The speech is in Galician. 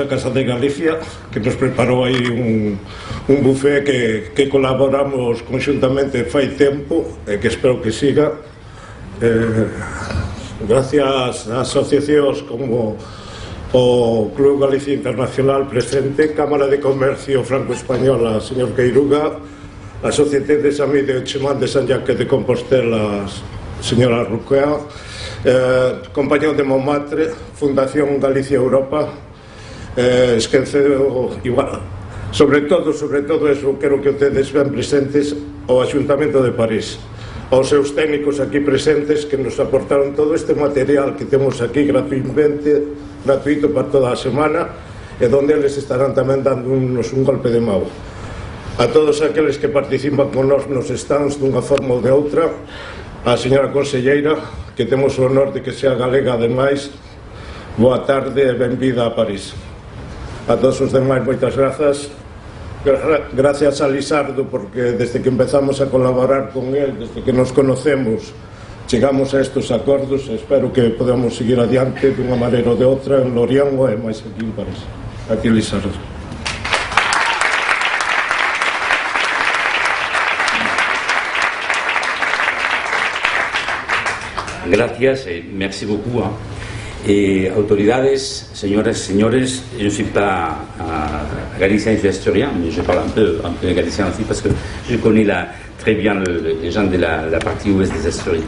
a Casa de Galicia que nos preparou aí un, un buffet que, que colaboramos conjuntamente fai tempo e que espero que siga. Eh, gracias a asociacións como o Club Galicia Internacional presente, Cámara de Comercio Franco-Española, señor Queiruga, a Sociedade de Samí de Ochimán de San Jaque de Compostela, señora Ruquea, eh, Compañón de Montmartre, Fundación Galicia Europa, eh, esquece o, igual, sobre todo, sobre todo eso quero que tedes ben presentes o Axuntamento de París. Aos seus técnicos aquí presentes que nos aportaron todo este material que temos aquí gratuitamente gratuito para toda a semana e donde eles estarán tamén dando unos un golpe de mão. A todos aqueles que participan con nós nos stands dunha forma ou de outra a señora conselleira que temos o honor de que sea galega ademais boa tarde e benvida a París. A todos os demais, moitas grazas. Gracias a Lisardo, porque desde que empezamos a colaborar con él, desde que nos conocemos, chegamos a estos acordos espero que podamos seguir adiante dunha maneira ou de outra en Loriango e máis aquí en París aquí Lizardo Gracias eh, merci beaucoup. Hein. Et autoridades, señoras et señores, je ne suis pas euh, galicien, je suis asturien, mais je parle un peu, un peu galicien aussi parce que je connais la, bien le, les gens de la, la partie ouest des Asturies.